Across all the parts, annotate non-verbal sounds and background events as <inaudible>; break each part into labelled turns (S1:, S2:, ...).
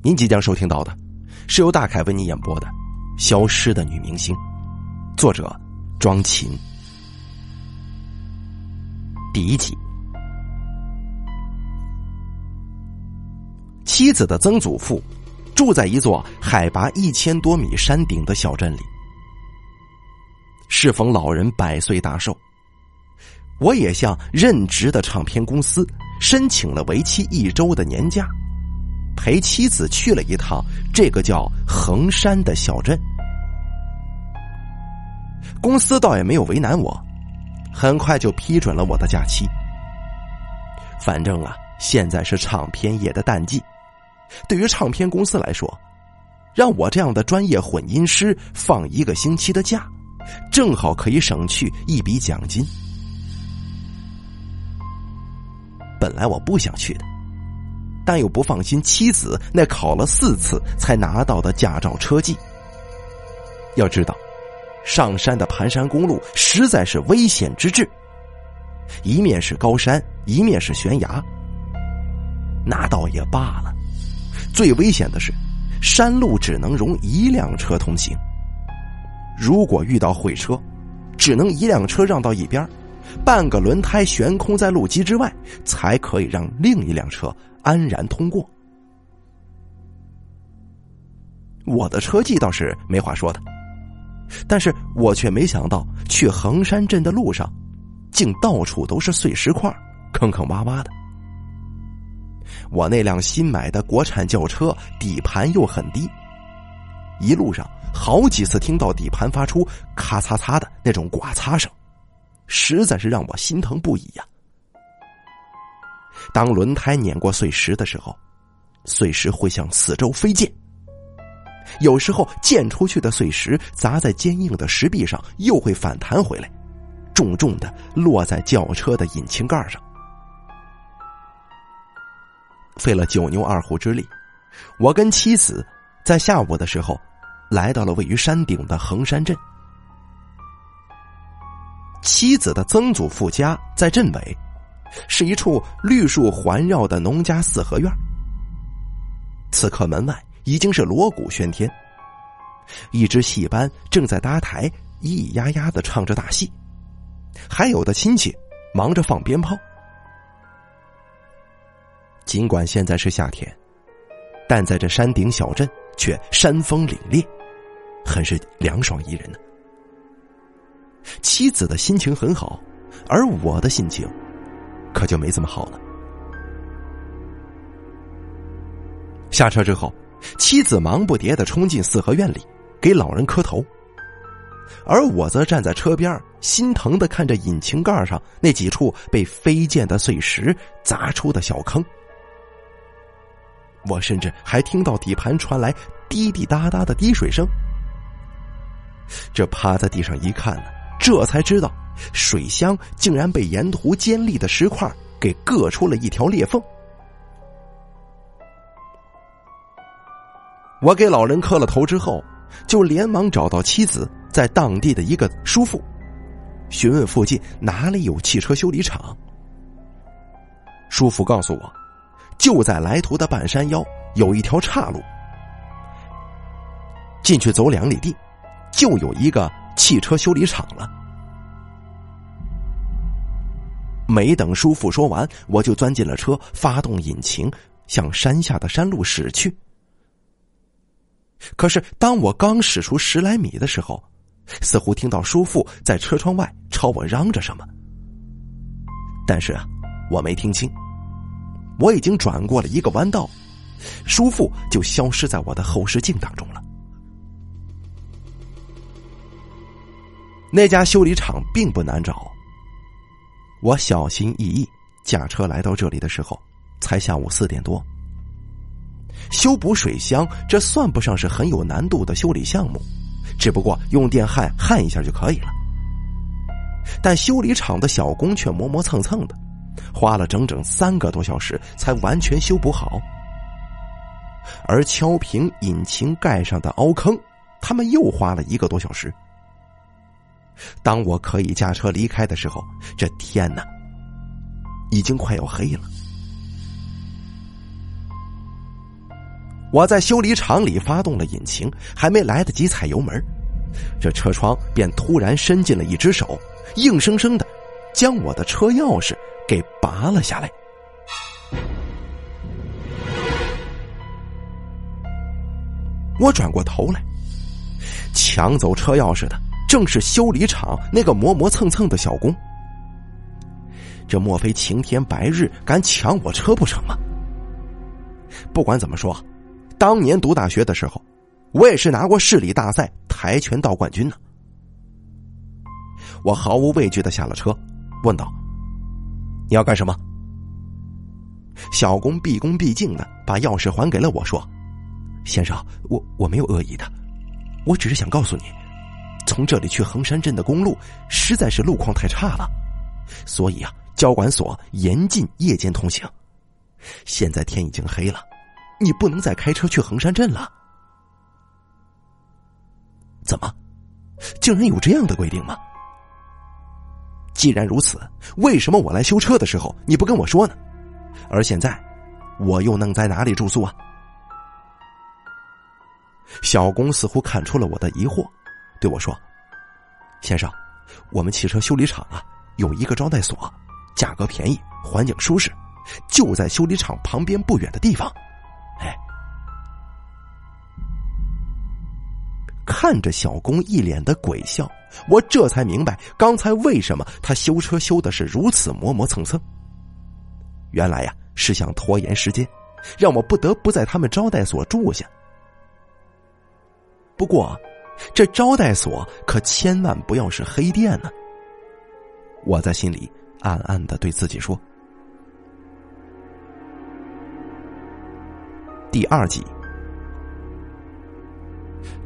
S1: 您即将收听到的，是由大凯为您演播的《消失的女明星》，作者庄琴。第一集，妻子的曾祖父住在一座海拔一千多米山顶的小镇里。适逢老人百岁大寿，我也向任职的唱片公司申请了为期一周的年假。陪妻子去了一趟这个叫衡山的小镇，公司倒也没有为难我，很快就批准了我的假期。反正啊，现在是唱片业的淡季，对于唱片公司来说，让我这样的专业混音师放一个星期的假，正好可以省去一笔奖金。本来我不想去的。但又不放心妻子那考了四次才拿到的驾照车技。要知道，上山的盘山公路实在是危险之至，一面是高山，一面是悬崖。那倒也罢了，最危险的是，山路只能容一辆车通行。如果遇到会车，只能一辆车让到一边，半个轮胎悬空在路基之外，才可以让另一辆车。安然通过，我的车技倒是没话说的，但是我却没想到去衡山镇的路上，竟到处都是碎石块，坑坑洼洼的。我那辆新买的国产轿车底盘又很低，一路上好几次听到底盘发出咔嚓嚓的那种刮擦声，实在是让我心疼不已呀。当轮胎碾过碎石的时候，碎石会向四周飞溅。有时候溅出去的碎石砸在坚硬的石壁上，又会反弹回来，重重的落在轿车的引擎盖上。费了九牛二虎之力，我跟妻子在下午的时候来到了位于山顶的横山镇。妻子的曾祖父家在镇尾。是一处绿树环绕的农家四合院。此刻门外已经是锣鼓喧天，一支戏班正在搭台咿咿呀呀的唱着大戏，还有的亲戚忙着放鞭炮。尽管现在是夏天，但在这山顶小镇却山风凛冽，很是凉爽宜人呢。妻子的心情很好，而我的心情。可就没这么好了。下车之后，妻子忙不迭的冲进四合院里，给老人磕头，而我则站在车边，心疼的看着引擎盖上那几处被飞溅的碎石砸出的小坑。我甚至还听到底盘传来滴滴答答的滴水声。这趴在地上一看呢，这才知道。水箱竟然被沿途尖利的石块给硌出了一条裂缝。我给老人磕了头之后，就连忙找到妻子在当地的一个叔父，询问附近哪里有汽车修理厂。叔父告诉我，就在来途的半山腰有一条岔路，进去走两里地，就有一个汽车修理厂了。没等叔父说完，我就钻进了车，发动引擎，向山下的山路驶去。可是，当我刚驶出十来米的时候，似乎听到叔父在车窗外朝我嚷着什么。但是啊，我没听清。我已经转过了一个弯道，叔父就消失在我的后视镜当中了。那家修理厂并不难找。我小心翼翼驾车来到这里的时候，才下午四点多。修补水箱，这算不上是很有难度的修理项目，只不过用电焊焊一下就可以了。但修理厂的小工却磨磨蹭蹭的，花了整整三个多小时才完全修补好。而敲平引擎盖上的凹坑，他们又花了一个多小时。当我可以驾车离开的时候，这天哪，已经快要黑了。我在修理厂里发动了引擎，还没来得及踩油门，这车窗便突然伸进了一只手，硬生生的将我的车钥匙给拔了下来。我转过头来，抢走车钥匙的正是修理厂那个磨磨蹭蹭的小工。这莫非晴天白日敢抢我车不成吗？不管怎么说，当年读大学的时候，我也是拿过市里大赛跆拳道冠军呢。我毫无畏惧的下了车，问道：“你要干什么？”小工毕恭毕敬的把钥匙还给了我，说：“先生，我我没有恶意的，我只是想告诉你，从这里去衡山镇的公路实在是路况太差了，所以啊。”交管所严禁夜间通行。现在天已经黑了，你不能再开车去衡山镇了。怎么，竟然有这样的规定吗？既然如此，为什么我来修车的时候你不跟我说呢？而现在，我又能在哪里住宿啊？小工似乎看出了我的疑惑，对我说：“先生，我们汽车修理厂啊，有一个招待所。”价格便宜，环境舒适，就在修理厂旁边不远的地方。哎，看着小工一脸的鬼笑，我这才明白刚才为什么他修车修的是如此磨磨蹭蹭。原来呀，是想拖延时间，让我不得不在他们招待所住下。不过，这招待所可千万不要是黑店呢。我在心里。暗暗的对自己说：“第二集，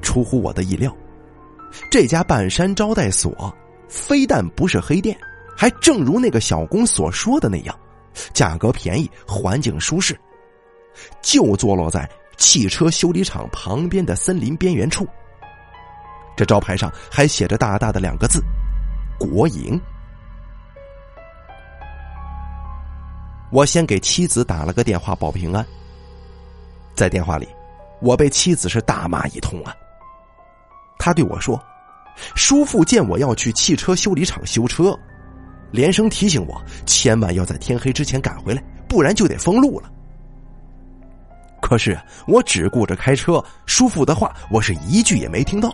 S1: 出乎我的意料，这家半山招待所非但不是黑店，还正如那个小工所说的那样，价格便宜，环境舒适，就坐落在汽车修理厂旁边的森林边缘处。这招牌上还写着大大的两个字：国营。”我先给妻子打了个电话报平安，在电话里，我被妻子是大骂一通啊。他对我说：“叔父见我要去汽车修理厂修车，连声提醒我千万要在天黑之前赶回来，不然就得封路了。”可是我只顾着开车，叔父的话我是一句也没听到。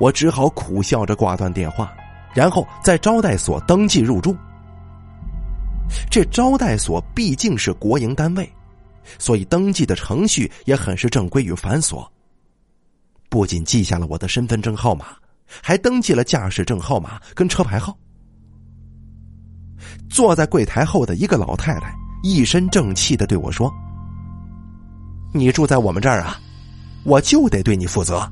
S1: 我只好苦笑着挂断电话，然后在招待所登记入住。这招待所毕竟是国营单位，所以登记的程序也很是正规与繁琐。不仅记下了我的身份证号码，还登记了驾驶证号码跟车牌号。坐在柜台后的一个老太太一身正气的对我说：“你住在我们这儿啊，我就得对你负责。”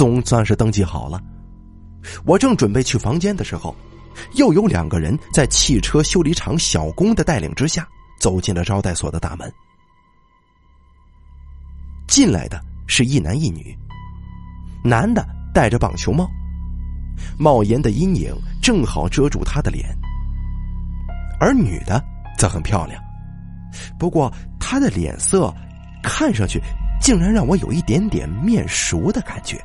S1: 总算是登记好了，我正准备去房间的时候。又有两个人在汽车修理厂小工的带领之下走进了招待所的大门。进来的是一男一女，男的戴着棒球帽，帽檐的阴影正好遮住他的脸；而女的则很漂亮，不过她的脸色看上去竟然让我有一点点面熟的感觉。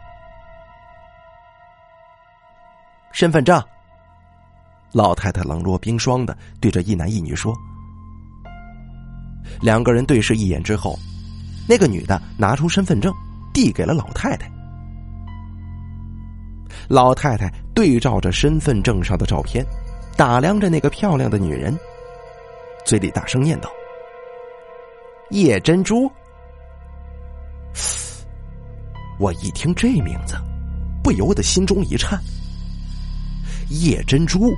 S1: 身份证。老太太冷若冰霜的对着一男一女说：“两个人对视一眼之后，那个女的拿出身份证递给了老太太。老太太对照着身份证上的照片，打量着那个漂亮的女人，嘴里大声念道：‘叶珍珠。’我一听这名字，不由得心中一颤。叶珍珠。”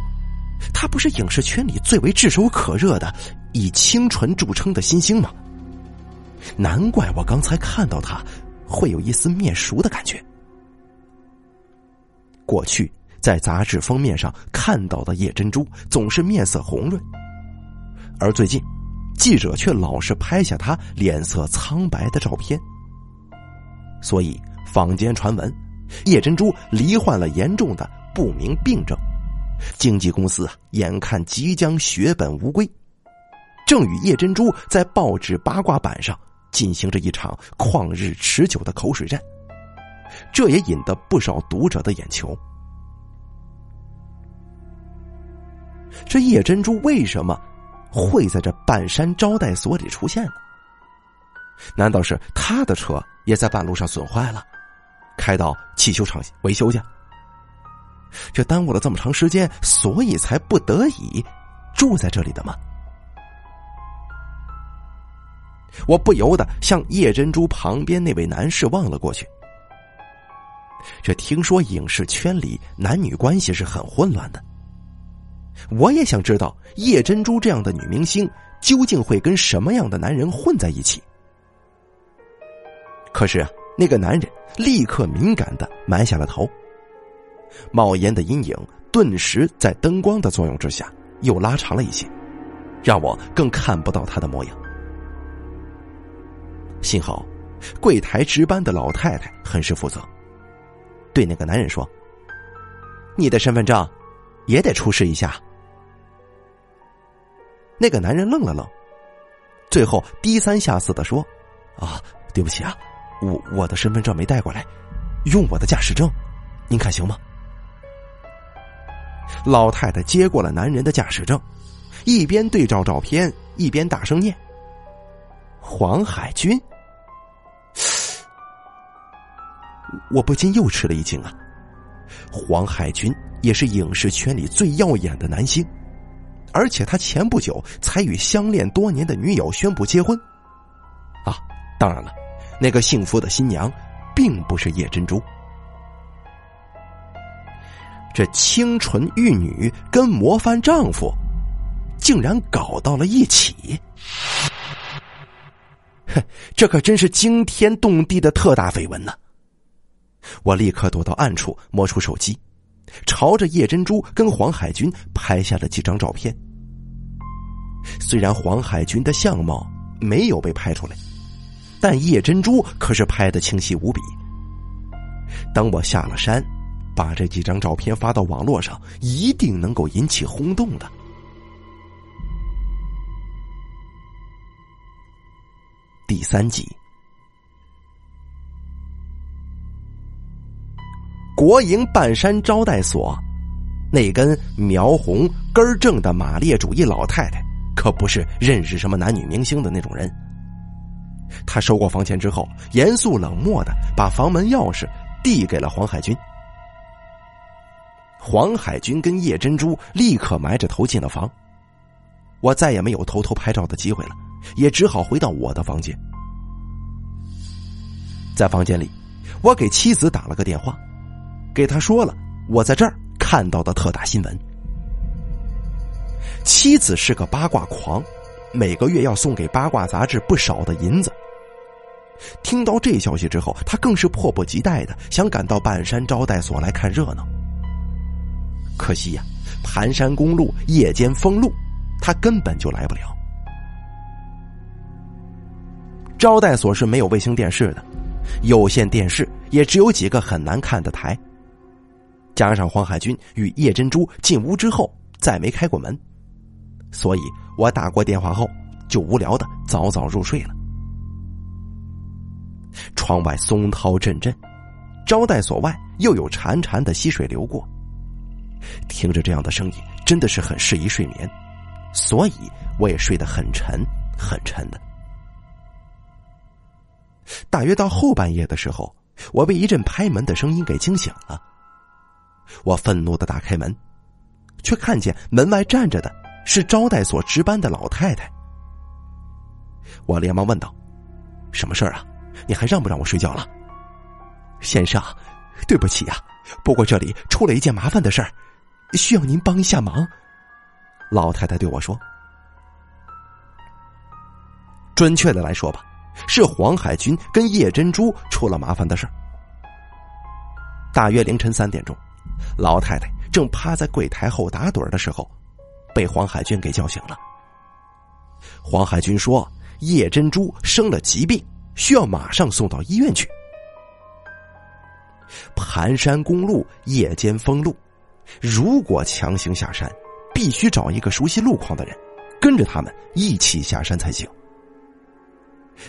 S1: 她不是影视圈里最为炙手可热的、以清纯著称的新星吗？难怪我刚才看到她会有一丝面熟的感觉。过去在杂志封面上看到的叶珍珠总是面色红润，而最近记者却老是拍下她脸色苍白的照片，所以坊间传闻叶珍珠罹患了严重的不明病症。经纪公司啊，眼看即将血本无归，正与叶珍珠在报纸八卦版上进行着一场旷日持久的口水战，这也引得不少读者的眼球。这叶珍珠为什么会在这半山招待所里出现呢？难道是他的车也在半路上损坏了，开到汽修厂维修去？这耽误了这么长时间，所以才不得已住在这里的吗？我不由得向叶珍珠旁边那位男士望了过去。这听说影视圈里男女关系是很混乱的，我也想知道叶珍珠这样的女明星究竟会跟什么样的男人混在一起。可是，那个男人立刻敏感的埋下了头。冒烟的阴影顿时在灯光的作用之下又拉长了一些，让我更看不到他的模样。幸好，柜台值班的老太太很是负责，对那个男人说：“你的身份证也得出示一下。”那个男人愣了愣，最后低三下四的说：“啊，对不起啊，我我的身份证没带过来，用我的驾驶证，您看行吗？”老太太接过了男人的驾驶证，一边对照照片，一边大声念：“黄海军。” <sighs> 我不禁又吃了一惊啊！黄海军也是影视圈里最耀眼的男星，而且他前不久才与相恋多年的女友宣布结婚。啊，当然了，那个幸福的新娘并不是叶珍珠。这清纯玉女跟模范丈夫，竟然搞到了一起！哼，这可真是惊天动地的特大绯闻呢！我立刻躲到暗处，摸出手机，朝着叶珍珠跟黄海军拍下了几张照片。虽然黄海军的相貌没有被拍出来，但叶珍珠可是拍的清晰无比。等我下了山。把这几张照片发到网络上，一定能够引起轰动的。第三集，国营半山招待所，那根苗红根正的马列主义老太太，可不是认识什么男女明星的那种人。他收过房钱之后，严肃冷漠的把房门钥匙递给了黄海军。黄海军跟叶珍珠立刻埋着头进了房，我再也没有偷偷拍照的机会了，也只好回到我的房间。在房间里，我给妻子打了个电话，给他说了我在这儿看到的特大新闻。妻子是个八卦狂，每个月要送给八卦杂志不少的银子。听到这消息之后，他更是迫不及待的想赶到半山招待所来看热闹。可惜呀，盘山公路夜间封路，他根本就来不了。招待所是没有卫星电视的，有线电视也只有几个很难看的台。加上黄海军与叶珍珠进屋之后再没开过门，所以我打过电话后就无聊的早早入睡了。窗外松涛阵阵，招待所外又有潺潺的溪水流过。听着这样的声音，真的是很适宜睡眠，所以我也睡得很沉很沉的。大约到后半夜的时候，我被一阵拍门的声音给惊醒了。我愤怒的打开门，却看见门外站着的是招待所值班的老太太。我连忙问道：“什么事儿啊？你还让不让我睡觉了？”先生，对不起呀，不过这里出了一件麻烦的事儿。需要您帮一下忙，老太太对我说：“准确的来说吧，是黄海军跟叶珍珠出了麻烦的事大约凌晨三点钟，老太太正趴在柜台后打盹的时候，被黄海军给叫醒了。黄海军说：“叶珍珠生了疾病，需要马上送到医院去。”盘山公路夜间封路。如果强行下山，必须找一个熟悉路况的人，跟着他们一起下山才行。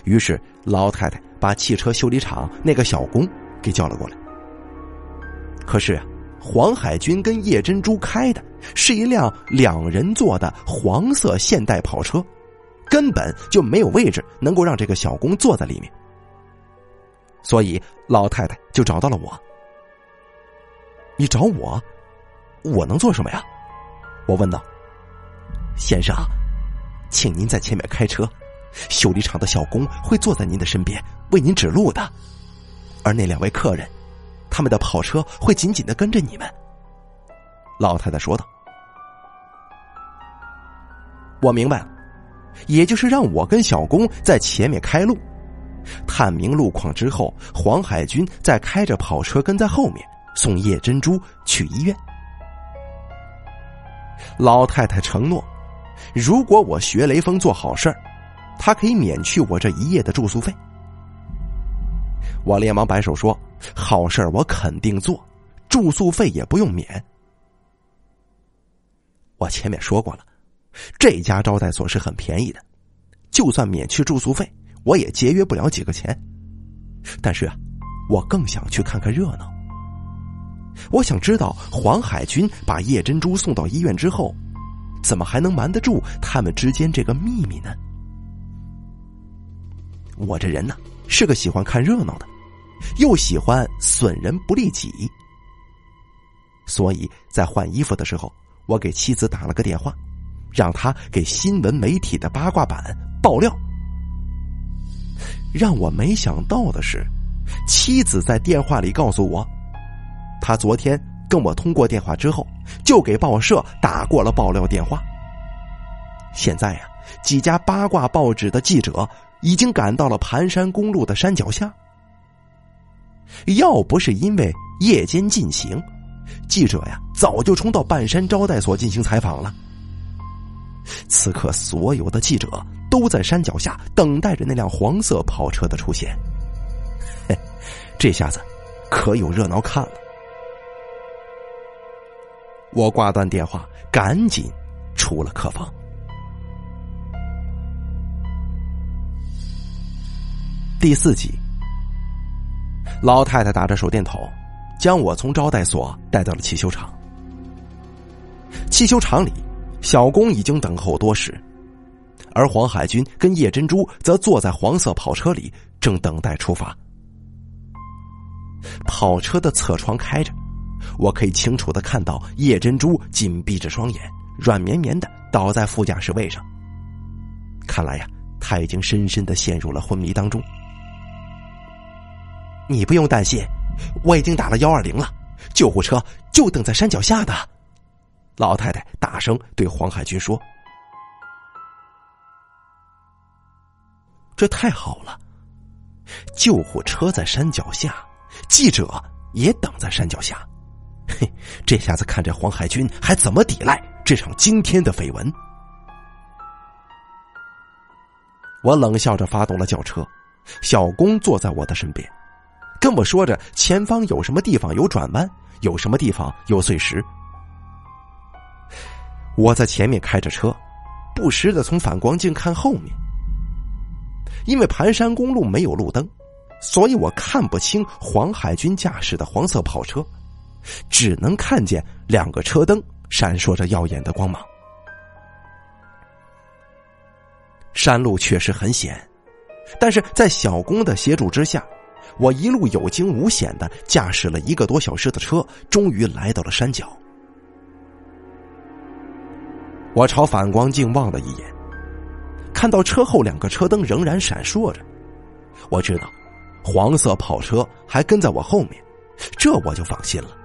S1: 于是老太太把汽车修理厂那个小工给叫了过来。可是啊，黄海军跟叶珍珠开的是一辆两人座的黄色现代跑车，根本就没有位置能够让这个小工坐在里面。所以老太太就找到了我。你找我，我能做什么呀？我问道。先生，请您在前面开车，修理厂的小工会坐在您的身边为您指路的，而那两位客人，他们的跑车会紧紧的跟着你们。老太太说道。我明白了，也就是让我跟小工在前面开路，探明路况之后，黄海军再开着跑车跟在后面送叶珍珠去医院。老太太承诺。如果我学雷锋做好事儿，他可以免去我这一夜的住宿费。我连忙摆手说：“好事儿我肯定做，住宿费也不用免。”我前面说过了，这家招待所是很便宜的，就算免去住宿费，我也节约不了几个钱。但是啊，我更想去看看热闹。我想知道黄海军把叶珍珠送到医院之后。怎么还能瞒得住他们之间这个秘密呢？我这人呢是个喜欢看热闹的，又喜欢损人不利己，所以在换衣服的时候，我给妻子打了个电话，让他给新闻媒体的八卦版爆料。让我没想到的是，妻子在电话里告诉我，他昨天。跟我通过电话之后，就给报社打过了爆料电话。现在呀，几家八卦报纸的记者已经赶到了盘山公路的山脚下。要不是因为夜间进行，记者呀早就冲到半山招待所进行采访了。此刻，所有的记者都在山脚下等待着那辆黄色跑车的出现。嘿，<laughs> 这下子可有热闹看了。我挂断电话，赶紧出了客房。第四集，老太太打着手电筒，将我从招待所带到了汽修厂。汽修厂里，小工已经等候多时，而黄海军跟叶珍珠则坐在黄色跑车里，正等待出发。跑车的侧窗开着。我可以清楚的看到叶珍珠紧闭着双眼，软绵绵的倒在副驾驶位上。看来呀，他已经深深的陷入了昏迷当中。你不用担心，我已经打了幺二零了，救护车就等在山脚下的。老太太大声对黄海军说：“这太好了，救护车在山脚下，记者也等在山脚下。”嘿，这下子看这黄海军还怎么抵赖这场惊天的绯闻？我冷笑着发动了轿车，小工坐在我的身边，跟我说着前方有什么地方有转弯，有什么地方有碎石。我在前面开着车，不时的从反光镜看后面，因为盘山公路没有路灯，所以我看不清黄海军驾驶的黄色跑车。只能看见两个车灯闪烁着耀眼的光芒。山路确实很险，但是在小工的协助之下，我一路有惊无险的驾驶了一个多小时的车，终于来到了山脚。我朝反光镜望了一眼，看到车后两个车灯仍然闪烁着，我知道黄色跑车还跟在我后面，这我就放心了。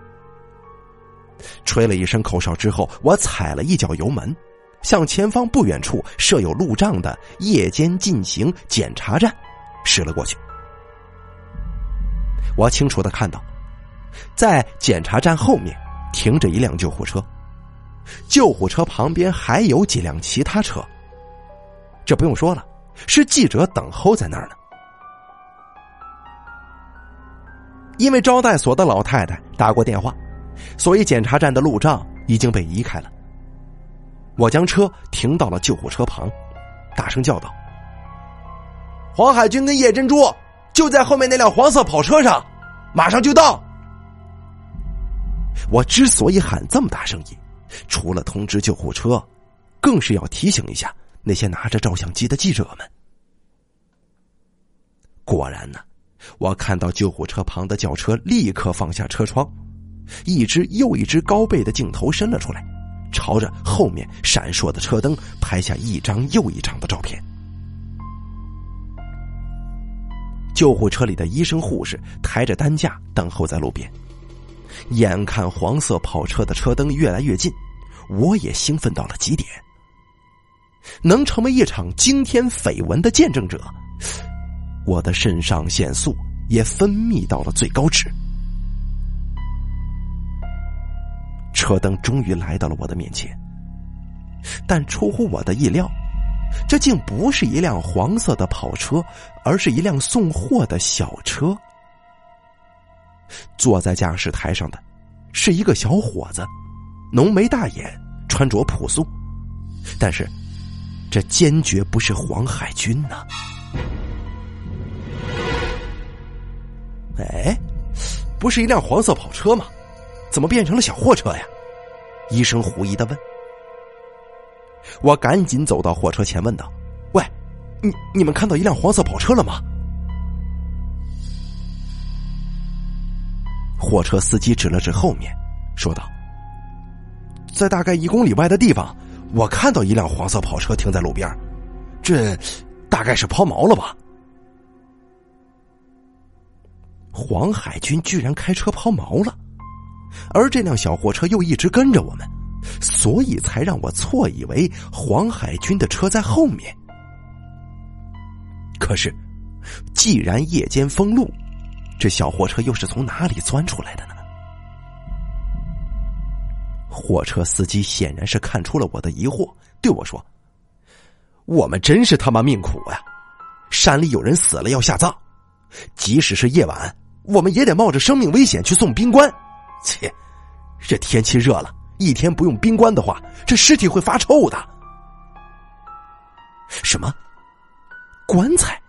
S1: 吹了一声口哨之后，我踩了一脚油门，向前方不远处设有路障的夜间进行检查站驶了过去。我清楚的看到，在检查站后面停着一辆救护车，救护车旁边还有几辆其他车。这不用说了，是记者等候在那儿呢。因为招待所的老太太打过电话。所以，检查站的路障已经被移开了。我将车停到了救护车旁，大声叫道：“黄海军跟叶珍珠就在后面那辆黄色跑车上，马上就到。”我之所以喊这么大声音，除了通知救护车，更是要提醒一下那些拿着照相机的记者们。果然呢，我看到救护车旁的轿车立刻放下车窗，一只又一只高倍的镜头伸了出来，朝着后面闪烁的车灯拍下一张又一张的照片。救护车里的医生护士抬着担架等候在路边。眼看黄色跑车的车灯越来越近，我也兴奋到了极点。能成为一场惊天绯闻的见证者，我的肾上腺素也分泌到了最高值。车灯终于来到了我的面前，但出乎我的意料，这竟不是一辆黄色的跑车，而是一辆送货的小车。坐在驾驶台上的，是一个小伙子，浓眉大眼，穿着朴素，但是，这坚决不是黄海军呐！哎，不是一辆黄色跑车吗？怎么变成了小货车呀？医生狐疑的问。我赶紧走到货车前问道：“喂，你你们看到一辆黄色跑车了吗？”货车司机指了指后面，说道：“在大概一公里外的地方，我看到一辆黄色跑车停在路边，这大概是抛锚了吧？”黄海军居然开车抛锚了，而这辆小货车又一直跟着我们，所以才让我错以为黄海军的车在后面。可是，既然夜间封路。这小货车又是从哪里钻出来的呢？货车司机显然是看出了我的疑惑，对我说：“我们真是他妈命苦呀！山里有人死了要下葬，即使是夜晚，我们也得冒着生命危险去送冰棺。切，这天气热了，一天不用冰棺的话，这尸体会发臭的。”什么？棺材？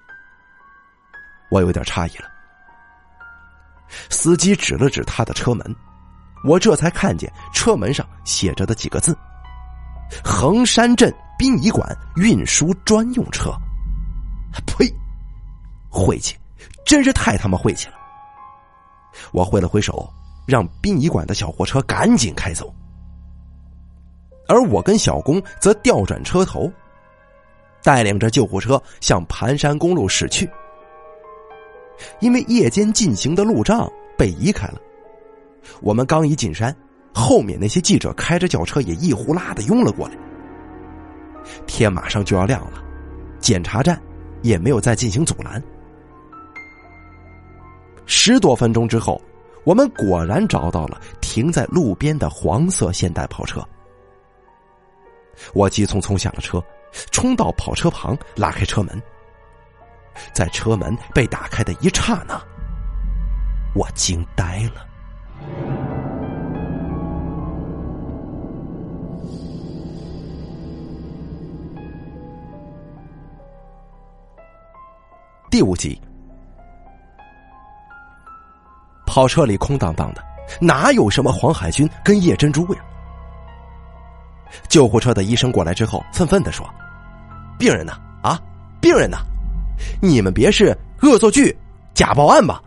S1: 我有点诧异了。司机指了指他的车门，我这才看见车门上写着的几个字：“衡山镇殡仪馆运输专用车。”呸！晦气，真是太他妈晦气了！我挥了挥手，让殡仪馆的小货车赶紧开走，而我跟小工则调转车头，带领着救护车向盘山公路驶去。因为夜间进行的路障被移开了，我们刚一进山，后面那些记者开着轿车也一呼啦的拥了过来。天马上就要亮了，检查站也没有再进行阻拦。十多分钟之后，我们果然找到了停在路边的黄色现代跑车。我急匆匆下了车，冲到跑车旁，拉开车门。在车门被打开的一刹那，我惊呆了。第五集，跑车里空荡荡的，哪有什么黄海军跟叶珍珠呀？救护车的医生过来之后，愤愤的说：“病人呢？啊，病人呢？”你们别是恶作剧、假报案吧？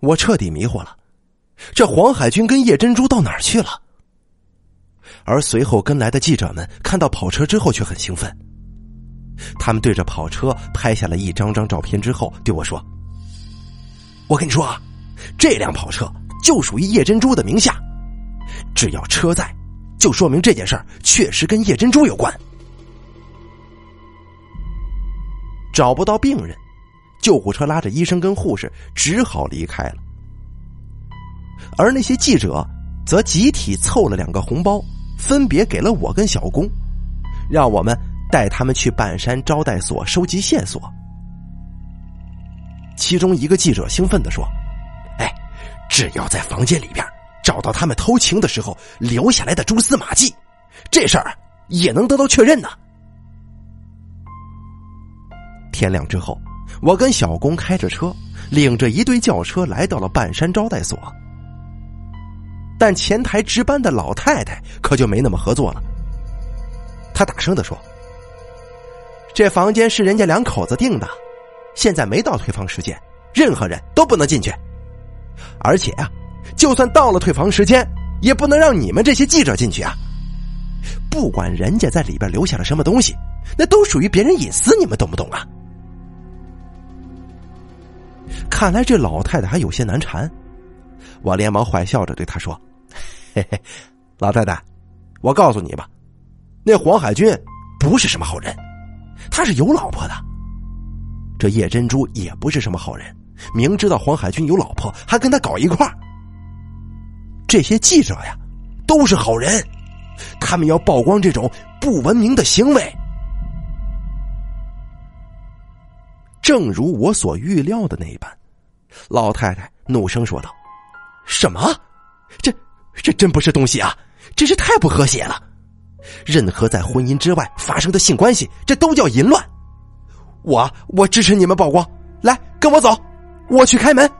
S1: 我彻底迷惑了，这黄海军跟叶珍珠到哪儿去了？而随后跟来的记者们看到跑车之后却很兴奋，他们对着跑车拍下了一张张照片之后对我说：“我跟你说啊，这辆跑车就属于叶珍珠的名下，只要车在，就说明这件事儿确实跟叶珍珠有关。”找不到病人，救护车拉着医生跟护士只好离开了。而那些记者则集体凑了两个红包，分别给了我跟小工，让我们带他们去半山招待所收集线索。其中一个记者兴奋的说：“哎，只要在房间里边找到他们偷情的时候留下来的蛛丝马迹，这事儿也能得到确认呢。天亮之后，我跟小工开着车，领着一队轿车来到了半山招待所。但前台值班的老太太可就没那么合作了。她大声的说：“这房间是人家两口子订的，现在没到退房时间，任何人都不能进去。而且啊，就算到了退房时间，也不能让你们这些记者进去啊。不管人家在里边留下了什么东西，那都属于别人隐私，你们懂不懂啊？”看来这老太太还有些难缠，我连忙坏笑着对她说。嘿嘿，老太太，我告诉你吧，那黄海军不是什么好人，他是有老婆的。这叶珍珠也不是什么好人，明知道黄海军有老婆，还跟他搞一块儿这些记者呀，都是好人，他们要曝光这种不文明的行为。正如我所预料的那一般，老太太怒声说道：“什么？这？”这真不是东西啊！真是太不和谐了。任何在婚姻之外发生的性关系，这都叫淫乱。我我支持你们曝光，来跟我走，我去开门。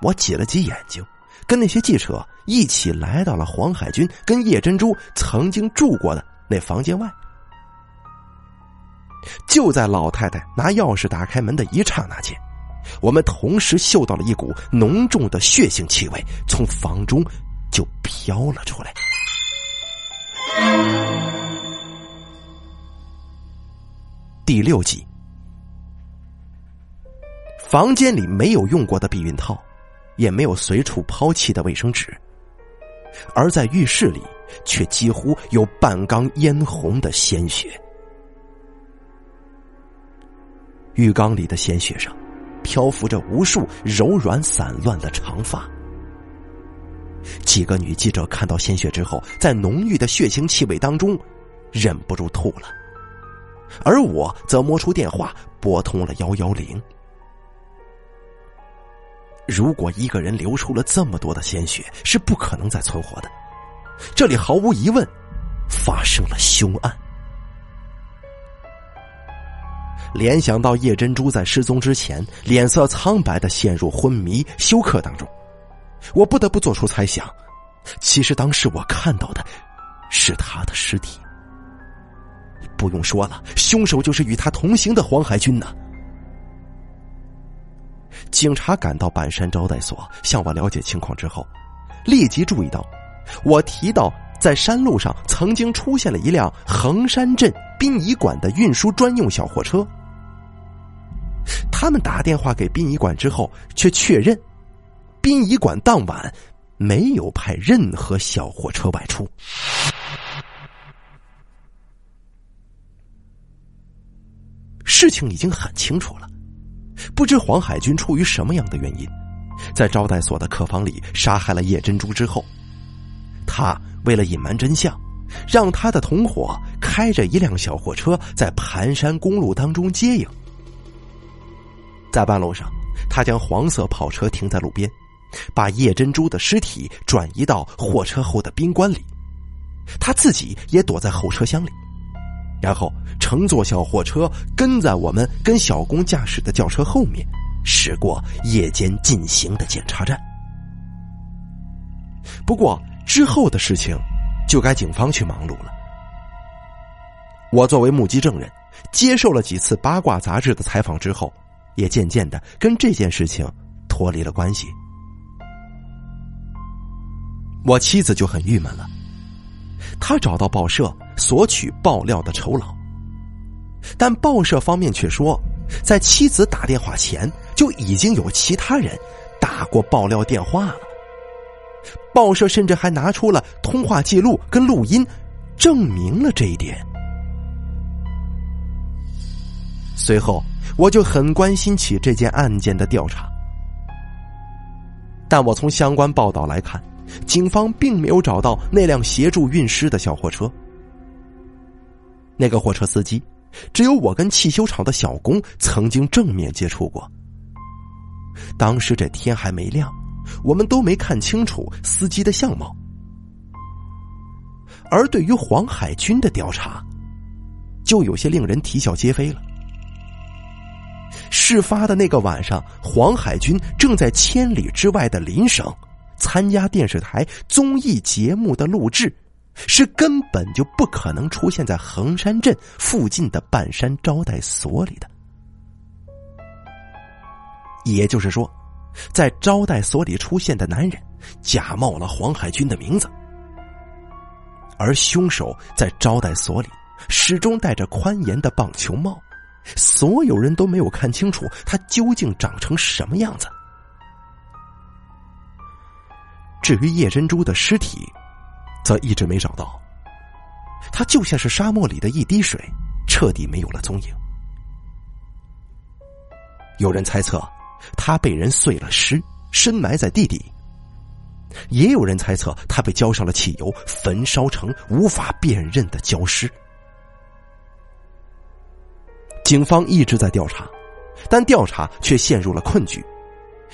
S1: 我挤了挤眼睛，跟那些记者一起来到了黄海军跟叶珍珠曾经住过的那房间外。就在老太太拿钥匙打开门的一刹那间。我们同时嗅到了一股浓重的血腥气味，从房中就飘了出来。第六集，房间里没有用过的避孕套，也没有随处抛弃的卫生纸，而在浴室里，却几乎有半缸嫣红的鲜血。浴缸里的鲜血上。漂浮着无数柔软散乱的长发。几个女记者看到鲜血之后，在浓郁的血腥气味当中，忍不住吐了。而我则摸出电话，拨通了幺幺零。如果一个人流出了这么多的鲜血，是不可能再存活的。这里毫无疑问发生了凶案。联想到叶珍珠在失踪之前脸色苍白的陷入昏迷休克当中，我不得不做出猜想：其实当时我看到的是他的尸体。不用说了，凶手就是与他同行的黄海军呢。警察赶到板山招待所向我了解情况之后，立即注意到我提到在山路上曾经出现了一辆横山镇殡仪馆的运输专用小货车。他们打电话给殡仪馆之后，却确认，殡仪馆当晚没有派任何小货车外出。事情已经很清楚了，不知黄海军出于什么样的原因，在招待所的客房里杀害了叶珍珠之后，他为了隐瞒真相，让他的同伙开着一辆小货车在盘山公路当中接应。在半路上，他将黄色跑车停在路边，把叶珍珠的尸体转移到货车后的宾馆里，他自己也躲在后车厢里，然后乘坐小货车跟在我们跟小工驾驶的轿车后面，驶过夜间进行的检查站。不过之后的事情，就该警方去忙碌了。我作为目击证人，接受了几次八卦杂志的采访之后。也渐渐的跟这件事情脱离了关系。我妻子就很郁闷了，他找到报社索取爆料的酬劳，但报社方面却说，在妻子打电话前就已经有其他人打过爆料电话了。报社甚至还拿出了通话记录跟录音，证明了这一点。随后。我就很关心起这件案件的调查，但我从相关报道来看，警方并没有找到那辆协助运尸的小货车。那个货车司机，只有我跟汽修厂的小工曾经正面接触过。当时这天还没亮，我们都没看清楚司机的相貌。而对于黄海军的调查，就有些令人啼笑皆非了。事发的那个晚上，黄海军正在千里之外的邻省参加电视台综艺节目的录制，是根本就不可能出现在衡山镇附近的半山招待所里的。也就是说，在招待所里出现的男人假冒了黄海军的名字，而凶手在招待所里始终戴着宽檐的棒球帽。所有人都没有看清楚他究竟长成什么样子。至于叶珍珠的尸体，则一直没找到。他就像是沙漠里的一滴水，彻底没有了踪影。有人猜测，他被人碎了尸，深埋在地底；也有人猜测，他被浇上了汽油，焚烧成无法辨认的焦尸。警方一直在调查，但调查却陷入了困局，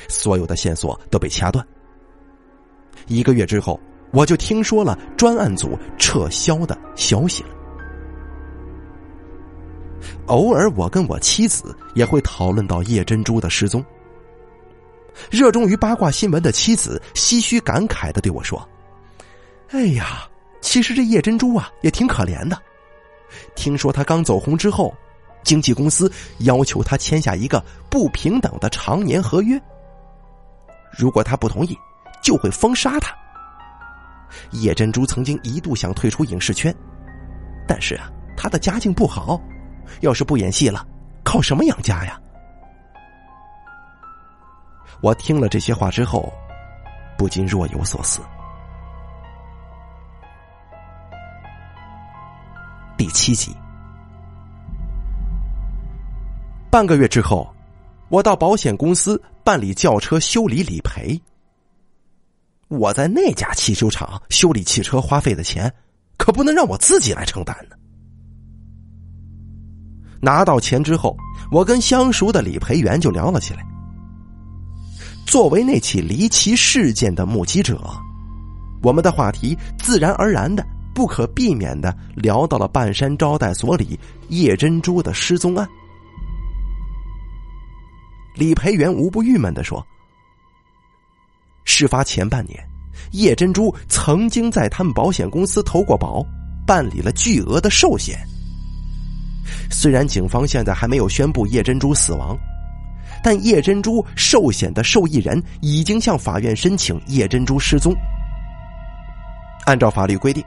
S1: 所有的线索都被掐断。一个月之后，我就听说了专案组撤销的消息了。偶尔，我跟我妻子也会讨论到叶珍珠的失踪。热衷于八卦新闻的妻子唏嘘感慨的对我说：“哎呀，其实这叶珍珠啊也挺可怜的，听说她刚走红之后。”经纪公司要求他签下一个不平等的常年合约，如果他不同意，就会封杀他。叶珍珠曾经一度想退出影视圈，但是啊，他的家境不好，要是不演戏了，靠什么养家呀？我听了这些话之后，不禁若有所思。第七集。半个月之后，我到保险公司办理轿车修理理赔。我在那家汽修厂修理汽车花费的钱，可不能让我自己来承担呢。拿到钱之后，我跟相熟的理赔员就聊了起来。作为那起离奇事件的目击者，我们的话题自然而然的、不可避免的聊到了半山招待所里叶珍珠的失踪案。理赔员无不郁闷的说：“事发前半年，叶珍珠曾经在他们保险公司投过保，办理了巨额的寿险。虽然警方现在还没有宣布叶珍珠死亡，但叶珍珠寿险的受益人已经向法院申请叶珍珠失踪。按照法律规定，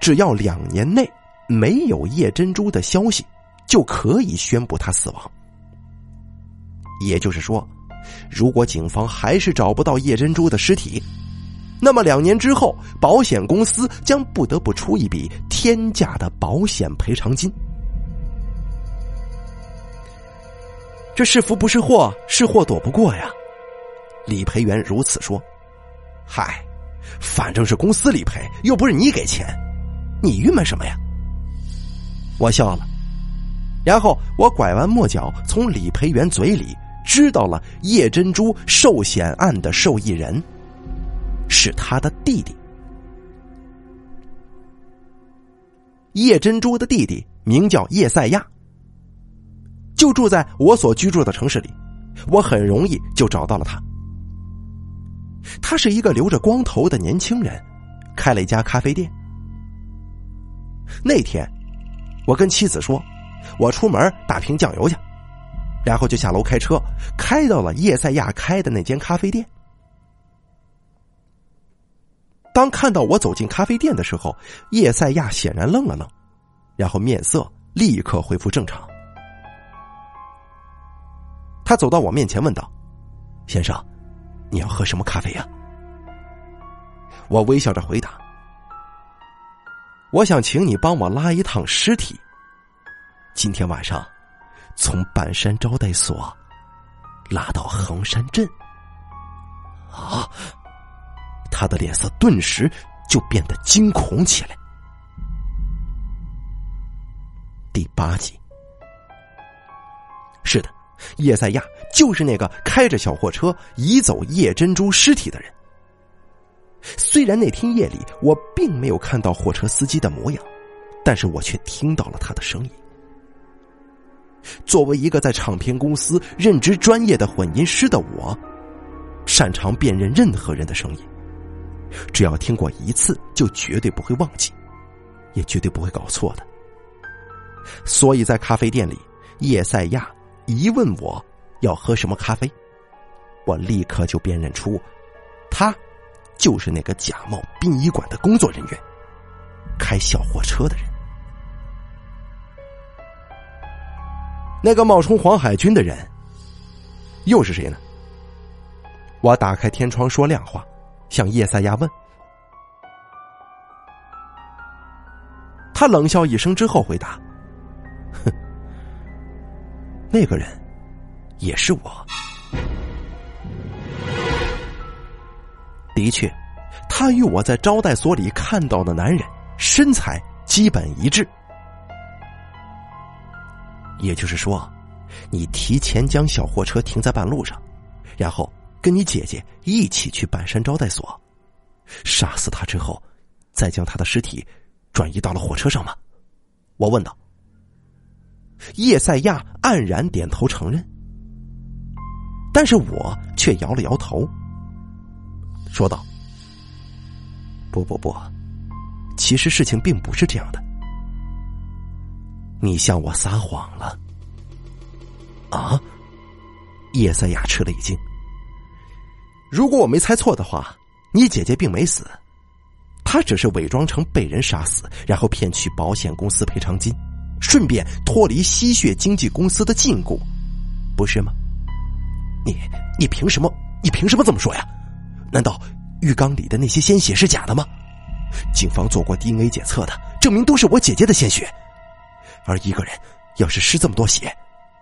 S1: 只要两年内没有叶珍珠的消息，就可以宣布她死亡。”也就是说，如果警方还是找不到叶珍珠的尸体，那么两年之后，保险公司将不得不出一笔天价的保险赔偿金。这是福不是祸，是祸躲不过呀。理赔员如此说：“嗨，反正是公司理赔，又不是你给钱，你郁闷什么呀？”我笑了，然后我拐弯抹角从理赔员嘴里。知道了叶珍珠寿险案的受益人是他的弟弟。叶珍珠的弟弟名叫叶赛亚，就住在我所居住的城市里，我很容易就找到了他。他是一个留着光头的年轻人，开了一家咖啡店。那天，我跟妻子说，我出门打瓶酱油去。然后就下楼开车，开到了叶赛亚开的那间咖啡店。当看到我走进咖啡店的时候，叶赛亚显然愣了愣，然后面色立刻恢复正常。他走到我面前问道：“先生，你要喝什么咖啡呀？”我微笑着回答：“我想请你帮我拉一趟尸体，今天晚上。”从半山招待所拉到衡山镇，啊！他的脸色顿时就变得惊恐起来。第八集，是的，叶赛亚就是那个开着小货车移走叶珍珠尸体的人。虽然那天夜里我并没有看到货车司机的模样，但是我却听到了他的声音。作为一个在唱片公司任职专业的混音师的我，擅长辨认任何人的声音，只要听过一次，就绝对不会忘记，也绝对不会搞错的。所以在咖啡店里，叶赛亚一问我要喝什么咖啡，我立刻就辨认出，他就是那个假冒殡仪馆的工作人员，开小货车的人。那个冒充黄海军的人，又是谁呢？我打开天窗说亮话，向叶赛亚问。他冷笑一声之后回答：“哼，那个人也是我。的确，他与我在招待所里看到的男人身材基本一致。”也就是说，你提前将小货车停在半路上，然后跟你姐姐一起去半山招待所，杀死他之后，再将他的尸体转移到了火车上吗？我问道。叶赛亚黯然点头承认，但是我却摇了摇头，说道：“不不不，其实事情并不是这样的。”你向我撒谎了，啊！叶赛亚吃了一惊。如果我没猜错的话，你姐姐并没死，她只是伪装成被人杀死，然后骗取保险公司赔偿金，顺便脱离吸血经纪公司的禁锢，不是吗？你你凭什么？你凭什么这么说呀？难道浴缸里的那些鲜血是假的吗？警方做过 DNA 检测的，证明都是我姐姐的鲜血。而一个人要是失这么多血，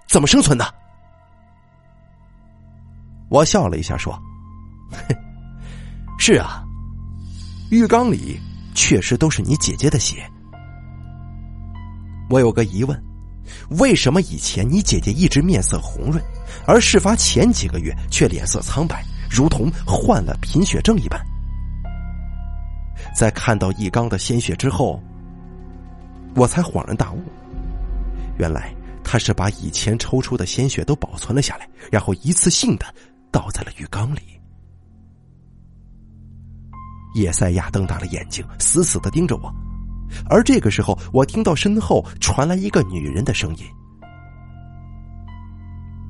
S1: 怎么生存呢？我笑了一下说：“ <laughs> 是啊，浴缸里确实都是你姐姐的血。我有个疑问，为什么以前你姐姐一直面色红润，而事发前几个月却脸色苍白，如同患了贫血症一般？在看到一缸的鲜血之后，我才恍然大悟。”原来他是把以前抽出的鲜血都保存了下来，然后一次性的倒在了浴缸里。叶赛亚瞪大了眼睛，死死的盯着我。而这个时候，我听到身后传来一个女人的声音：“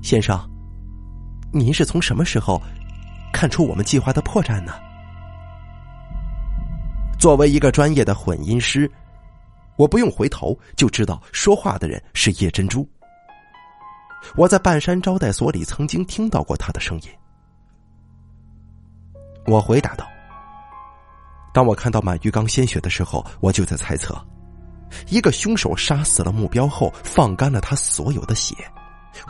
S1: 先生，您是从什么时候看出我们计划的破绽呢？”作为一个专业的混音师。我不用回头就知道说话的人是叶珍珠。我在半山招待所里曾经听到过他的声音。我回答道：“当我看到满浴缸鲜血的时候，我就在猜测，一个凶手杀死了目标后放干了他所有的血，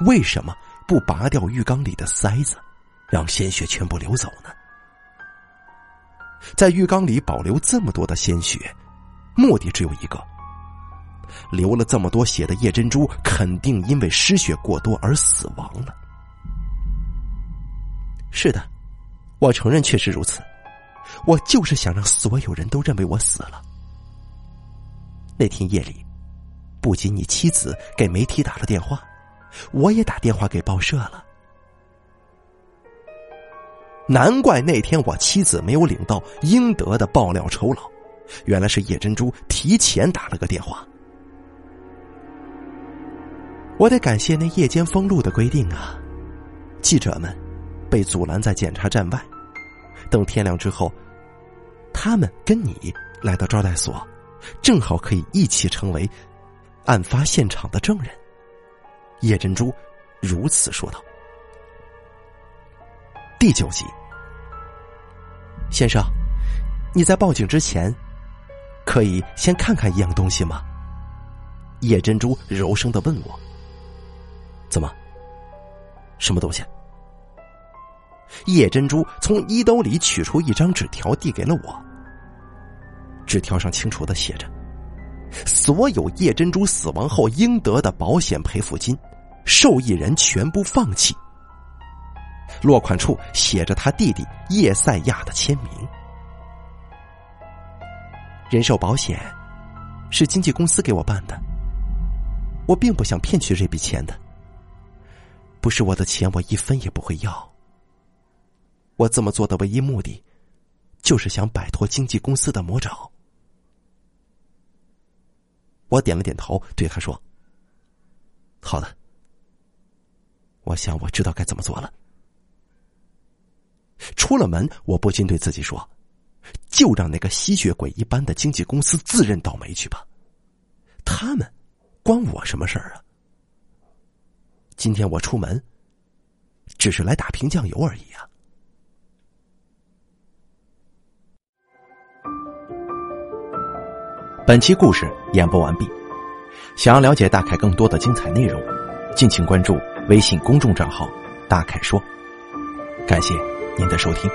S1: 为什么不拔掉浴缸里的塞子，让鲜血全部流走呢？在浴缸里保留这么多的鲜血，目的只有一个。”流了这么多血的叶珍珠，肯定因为失血过多而死亡了。是的，我承认确实如此。我就是想让所有人都认为我死了。那天夜里，不仅你妻子给媒体打了电话，我也打电话给报社了。难怪那天我妻子没有领到应得的爆料酬劳，原来是叶珍珠提前打了个电话。我得感谢那夜间封路的规定啊！记者们被阻拦在检查站外，等天亮之后，他们跟你来到招待所，正好可以一起成为案发现场的证人。叶珍珠如此说道。第九集，先生，你在报警之前，可以先看看一样东西吗？叶珍珠柔声的问我。怎么？什么东西？叶珍珠从衣兜里取出一张纸条，递给了我。纸条上清楚的写着：“所有叶珍珠死亡后应得的保险赔付金，受益人全部放弃，落款处写着他弟弟叶赛亚的签名。人寿保险是经纪公司给我办的，我并不想骗取这笔钱的。不是我的钱，我一分也不会要。我这么做的唯一目的，就是想摆脱经纪公司的魔爪。我点了点头，对他说：“好的，我想我知道该怎么做了。”出了门，我不禁对自己说：“就让那个吸血鬼一般的经纪公司自认倒霉去吧，他们关我什么事儿啊？今天我出门，只是来打瓶酱油而已啊。”本期故事演播完毕。想要了解大凯更多的精彩内容，敬请关注微信公众账号“大凯说”。感谢您的收听。